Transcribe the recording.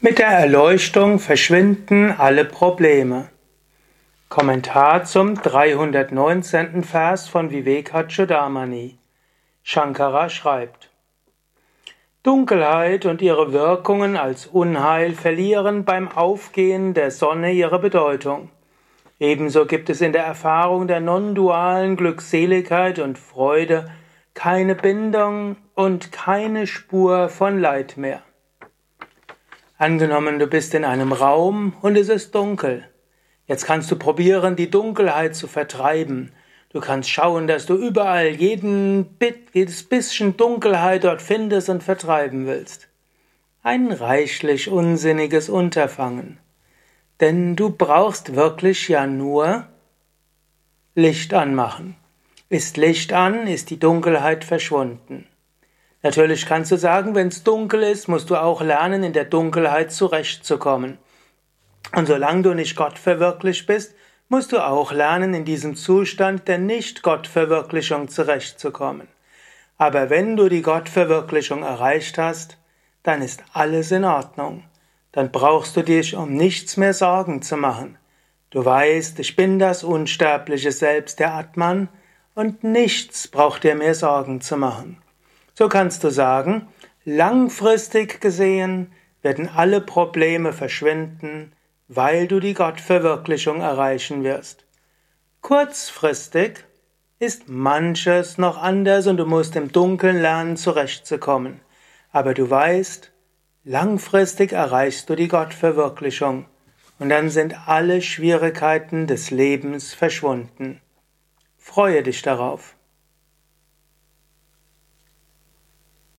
Mit der Erleuchtung verschwinden alle Probleme. Kommentar zum 319. Vers von Vivekachudamani. Shankara schreibt: Dunkelheit und ihre Wirkungen als Unheil verlieren beim Aufgehen der Sonne ihre Bedeutung. Ebenso gibt es in der Erfahrung der non-dualen Glückseligkeit und Freude keine Bindung und keine Spur von Leid mehr. Angenommen, du bist in einem Raum und es ist dunkel. Jetzt kannst du probieren, die Dunkelheit zu vertreiben. Du kannst schauen, dass du überall jeden Bit, jedes bisschen Dunkelheit dort findest und vertreiben willst. Ein reichlich unsinniges Unterfangen. Denn du brauchst wirklich ja nur Licht anmachen. Ist Licht an, ist die Dunkelheit verschwunden. Natürlich kannst du sagen, wenn es dunkel ist, musst du auch lernen, in der Dunkelheit zurechtzukommen. Und solange du nicht Gott verwirklicht bist, musst du auch lernen, in diesem Zustand der Nicht-Gott-Verwirklichung zurechtzukommen. Aber wenn du die Gottverwirklichung erreicht hast, dann ist alles in Ordnung. Dann brauchst du dich um nichts mehr Sorgen zu machen. Du weißt, ich bin das unsterbliche Selbst der Atman und nichts braucht dir mehr Sorgen zu machen. So kannst du sagen, langfristig gesehen werden alle Probleme verschwinden, weil du die Gottverwirklichung erreichen wirst. Kurzfristig ist manches noch anders und du musst im Dunkeln lernen zurechtzukommen. Aber du weißt, langfristig erreichst du die Gottverwirklichung und dann sind alle Schwierigkeiten des Lebens verschwunden. Freue dich darauf.